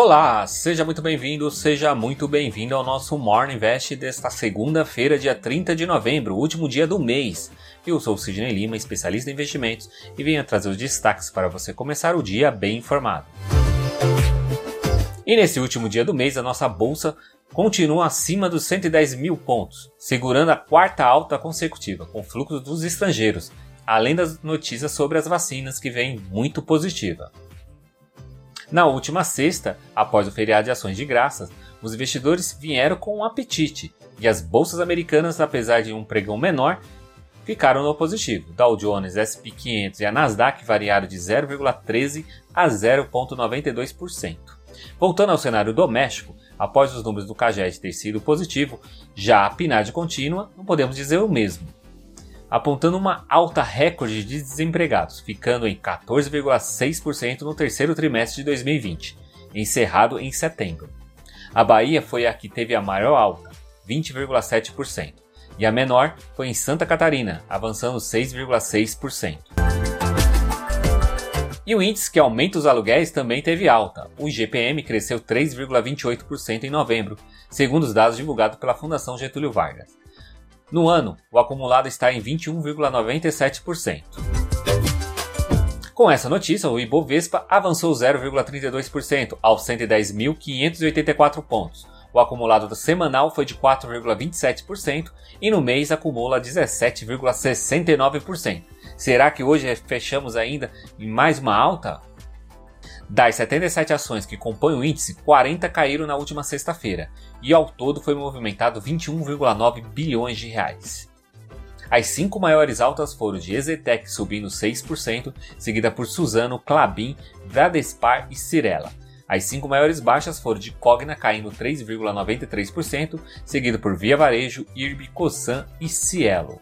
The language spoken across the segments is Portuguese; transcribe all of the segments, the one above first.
Olá, seja muito bem-vindo, seja muito bem-vindo ao nosso Morning Invest desta segunda-feira, dia 30 de novembro, último dia do mês. Eu sou o Sidney Lima, especialista em investimentos, e venho trazer os destaques para você começar o dia bem informado. E nesse último dia do mês, a nossa bolsa continua acima dos 110 mil pontos, segurando a quarta alta consecutiva, com fluxo dos estrangeiros, além das notícias sobre as vacinas que vem muito positiva. Na última sexta, após o feriado de ações de graças, os investidores vieram com um apetite e as bolsas americanas, apesar de um pregão menor, ficaram no positivo. Dow Jones, S&P 500 e a Nasdaq variaram de 0,13 a 0,92%. Voltando ao cenário doméstico, após os números do CAGED ter sido positivo, já a PNAD contínua não podemos dizer o mesmo apontando uma alta recorde de desempregados, ficando em 14,6% no terceiro trimestre de 2020, encerrado em setembro. A Bahia foi a que teve a maior alta, 20,7%, e a menor foi em Santa Catarina, avançando 6,6%. E o índice que aumenta os aluguéis também teve alta. O IGPM cresceu 3,28% em novembro, segundo os dados divulgados pela Fundação Getúlio Vargas. No ano, o acumulado está em 21,97%. Com essa notícia, o Ibovespa avançou 0,32% aos 110.584 pontos. O acumulado semanal foi de 4,27% e no mês acumula 17,69%. Será que hoje fechamos ainda em mais uma alta? Das 77 ações que compõem o índice, 40 caíram na última sexta-feira, e ao todo foi movimentado 21,9 bilhões de reais. As cinco maiores altas foram de Ezetec subindo 6%, seguida por Suzano, Clabin, Bradespar e Cirela. As cinco maiores baixas foram de Cogna caindo 3,93%, seguido por Via Varejo, IRB, Cosan e Cielo.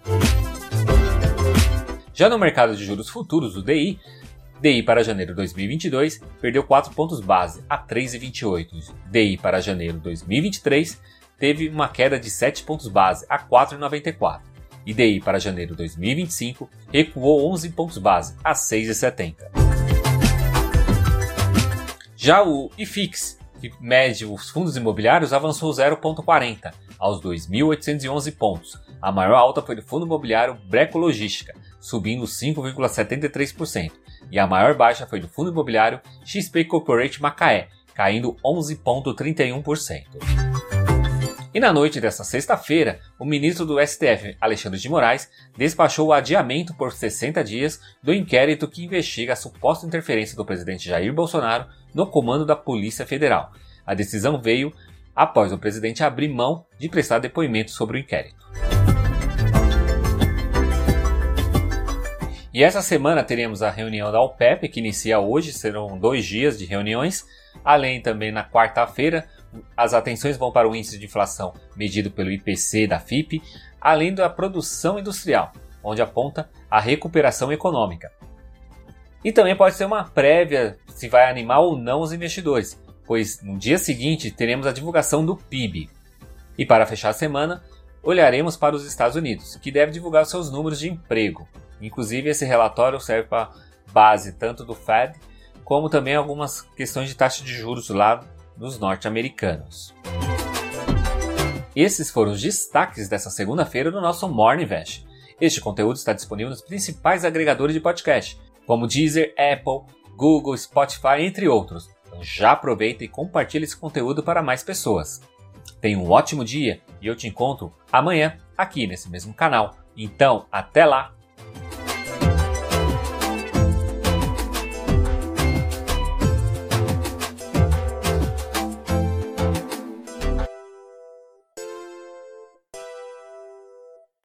Já no mercado de juros futuros, o DI, DI para janeiro 2022 perdeu 4 pontos base a 3,28. DI para janeiro 2023 teve uma queda de 7 pontos base a 4,94. E DI para janeiro 2025 recuou 11 pontos base a 6,70. Já o IFIX, que mede os fundos imobiliários, avançou 0,40 aos 2.811 pontos. A maior alta foi do fundo imobiliário Breco Logística, subindo 5,73%, e a maior baixa foi do fundo imobiliário XP Corporate Macaé, caindo 11,31%. E na noite desta sexta-feira, o ministro do STF, Alexandre de Moraes, despachou o adiamento por 60 dias do inquérito que investiga a suposta interferência do presidente Jair Bolsonaro no comando da Polícia Federal. A decisão veio após o presidente abrir mão de prestar depoimento sobre o inquérito. E essa semana teremos a reunião da OPEP, que inicia hoje, serão dois dias de reuniões. Além também na quarta-feira, as atenções vão para o índice de inflação medido pelo IPC da FIP, além da produção industrial, onde aponta a recuperação econômica. E também pode ser uma prévia se vai animar ou não os investidores, pois no dia seguinte teremos a divulgação do PIB. E para fechar a semana, olharemos para os Estados Unidos, que deve divulgar seus números de emprego. Inclusive, esse relatório serve para base tanto do Fed como também algumas questões de taxa de juros lá dos norte-americanos. Esses foram os destaques dessa segunda-feira do nosso Morning Invest. Este conteúdo está disponível nos principais agregadores de podcast, como Deezer, Apple, Google, Spotify, entre outros. Então já aproveita e compartilhe esse conteúdo para mais pessoas. Tenha um ótimo dia e eu te encontro amanhã aqui nesse mesmo canal. Então, até lá!